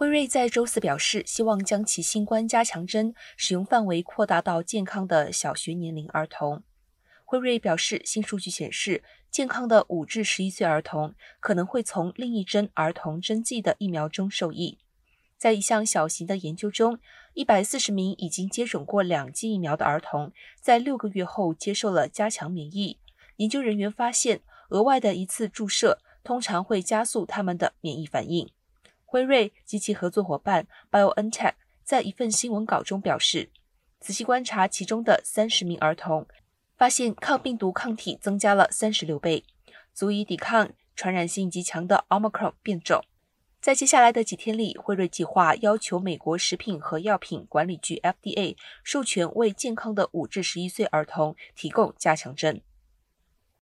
辉瑞在周四表示，希望将其新冠加强针使用范围扩大到健康的小学年龄儿童。辉瑞表示，新数据显示，健康的五至十一岁儿童可能会从另一针儿童针剂的疫苗中受益。在一项小型的研究中，一百四十名已经接种过两剂疫苗的儿童，在六个月后接受了加强免疫。研究人员发现，额外的一次注射通常会加速他们的免疫反应。辉瑞及其合作伙伴 BioNTech 在一份新闻稿中表示，仔细观察其中的三十名儿童，发现抗病毒抗体增加了三十六倍，足以抵抗传染性极强的 Omicron 变种。在接下来的几天里，辉瑞计划要求美国食品和药品管理局 FDA 授权为健康的五至十一岁儿童提供加强针。